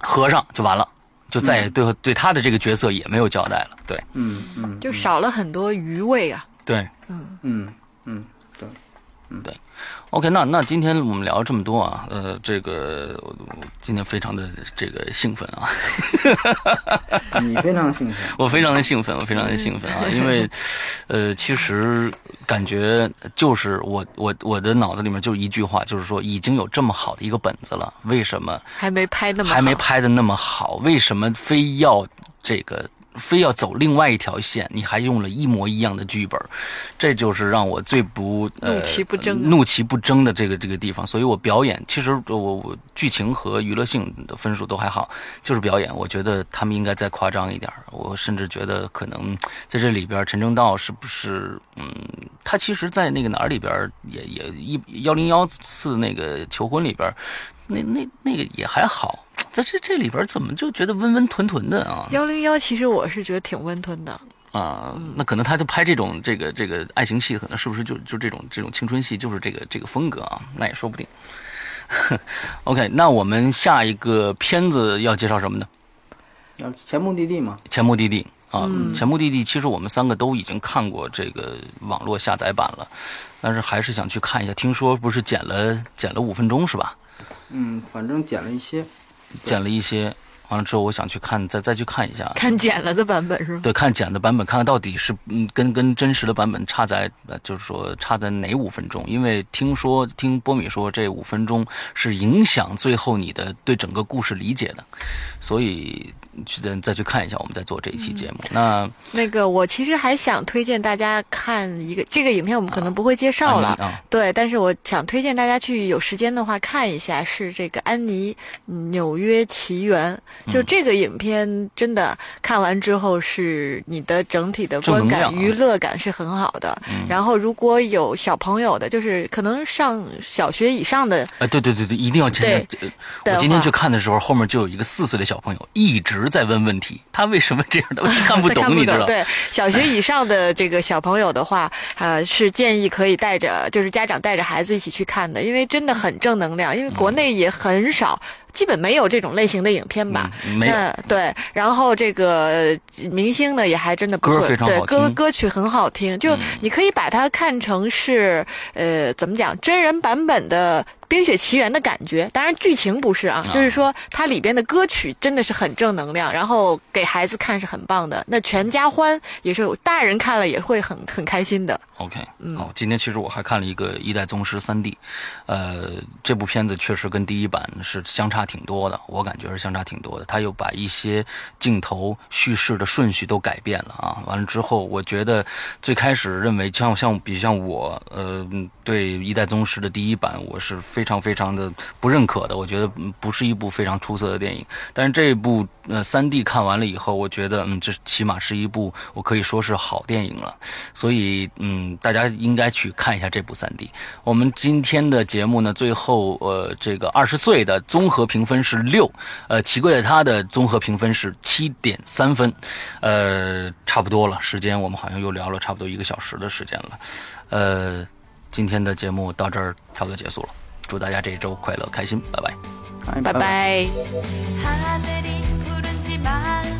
合上就完了，就再也对对他的这个角色也没有交代了。对，嗯嗯，就少了很多余味啊。对，嗯嗯嗯，对，嗯对。OK，那那今天我们聊这么多啊，呃，这个今天非常的这个兴奋啊，你非常 兴奋，我非常的兴奋，我非常的兴奋啊，因为，呃，其实感觉就是我我我的脑子里面就一句话，就是说已经有这么好的一个本子了，为什么还没拍那么还没拍的那么好？为什么非要这个？非要走另外一条线，你还用了一模一样的剧本，这就是让我最不怒其不争怒其不争的这个这个地方。所以我表演，其实我我剧情和娱乐性的分数都还好，就是表演，我觉得他们应该再夸张一点。我甚至觉得可能在这里边，陈正道是不是嗯，他其实，在那个哪儿里边也也一幺零幺次那个求婚里边，那那那个也还好。在这这里边怎么就觉得温温吞吞的啊？幺零幺其实我是觉得挺温吞的啊。那可能他就拍这种这个这个爱情戏，可能是不是就就这种这种青春戏，就是这个这个风格啊？那也说不定。OK，那我们下一个片子要介绍什么呢？要前目的地吗？前目的地啊，前目的地其实我们三个都已经看过这个网络下载版了，但是还是想去看一下。听说不是剪了剪了五分钟是吧？嗯，反正剪了一些。剪了一些，完了之后我想去看，再再去看一下，看剪了的版本是吗？对，看剪的版本，看看到底是嗯跟跟真实的版本差在，就是说差在哪五分钟？因为听说听波米说这五分钟是影响最后你的对整个故事理解的，所以。去再再去看一下，我们在做这一期节目。那那个，我其实还想推荐大家看一个这个影片，我们可能不会介绍了，对。但是我想推荐大家去有时间的话看一下，是这个《安妮纽约奇缘》。就这个影片，真的看完之后是你的整体的观感、娱乐感是很好的。然后如果有小朋友的，就是可能上小学以上的，哎，对对对对，一定要对。我今天去看的时候，后面就有一个四岁的小朋友一直。在问问题，他为什么这样的？问题看不懂，你知道？对，小学以上的这个小朋友的话，呃，是建议可以带着，就是家长带着孩子一起去看的，因为真的很正能量。因为国内也很少。基本没有这种类型的影片吧？没有。对，然后这个明星呢也还真的不错，对，歌歌曲很好听。就你可以把它看成是呃，怎么讲，真人版本的《冰雪奇缘》的感觉。当然剧情不是啊，就是说它里边的歌曲真的是很正能量，然后给孩子看是很棒的。那全家欢也是大人看了也会很很开心的。OK，好，今天其实我还看了一个《一代宗师》三 D，呃，这部片子确实跟第一版是相差。挺多的，我感觉是相差挺多的。他又把一些镜头叙事的顺序都改变了啊！完了之后，我觉得最开始认为像像比像我呃对《一代宗师》的第一版，我是非常非常的不认可的。我觉得不是一部非常出色的电影。但是这部呃三 D 看完了以后，我觉得嗯这起码是一部我可以说是好电影了。所以嗯大家应该去看一下这部三 D。我们今天的节目呢，最后呃这个二十岁的综合。评分是六，呃，奇怪的他的综合评分是七点三分，呃，差不多了。时间我们好像又聊了差不多一个小时的时间了，呃，今天的节目到这儿差不多结束了。祝大家这一周快乐开心，拜拜。拜拜。Ta